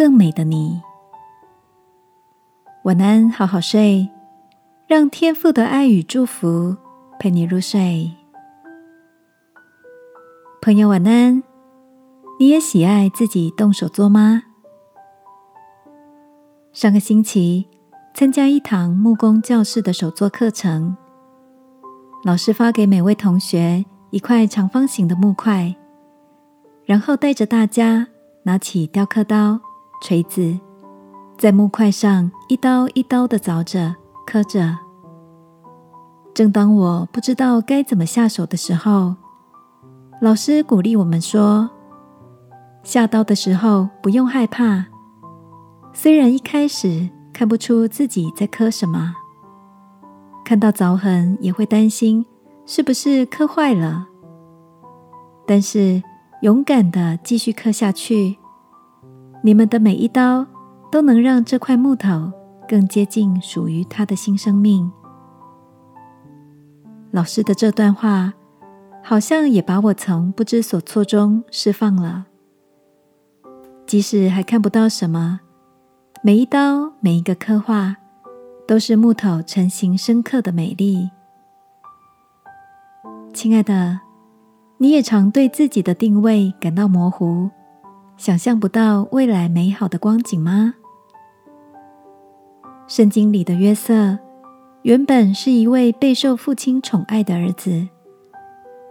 更美的你。晚安，好好睡，让天父的爱与祝福陪你入睡。朋友，晚安。你也喜爱自己动手做吗？上个星期参加一堂木工教室的手作课程，老师发给每位同学一块长方形的木块。然后带着大家拿起雕刻刀、锤子，在木块上一刀一刀的凿着、刻着。正当我不知道该怎么下手的时候，老师鼓励我们说：“下刀的时候不用害怕，虽然一开始看不出自己在刻什么，看到凿痕也会担心是不是刻坏了，但是。”勇敢的继续刻下去，你们的每一刀都能让这块木头更接近属于它的新生命。老师的这段话，好像也把我从不知所措中释放了。即使还看不到什么，每一刀、每一个刻画，都是木头成型深刻的美丽。亲爱的。你也常对自己的定位感到模糊，想象不到未来美好的光景吗？圣经里的约瑟原本是一位备受父亲宠爱的儿子，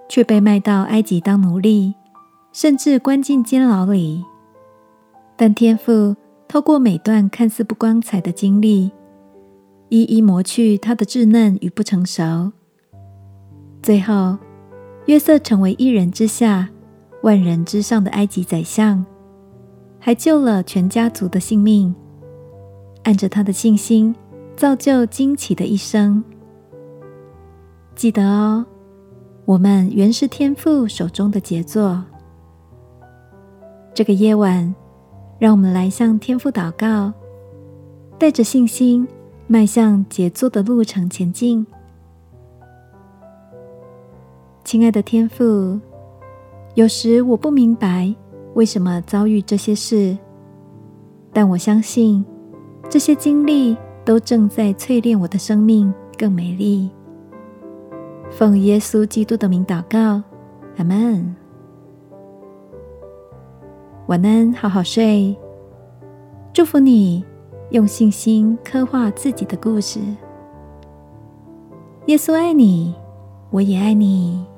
却被卖到埃及当奴隶，甚至关进监牢里。但天父透过每段看似不光彩的经历，一一磨去他的稚嫩与不成熟，最后。约瑟成为一人之下、万人之上的埃及宰相，还救了全家族的性命。按着他的信心，造就惊奇的一生。记得哦，我们原是天父手中的杰作。这个夜晚，让我们来向天父祷告，带着信心，迈向杰作的路程前进。亲爱的天父，有时我不明白为什么遭遇这些事，但我相信这些经历都正在淬炼我的生命更美丽。奉耶稣基督的名祷告，阿门。晚安，好好睡。祝福你，用信心刻画自己的故事。耶稣爱你，我也爱你。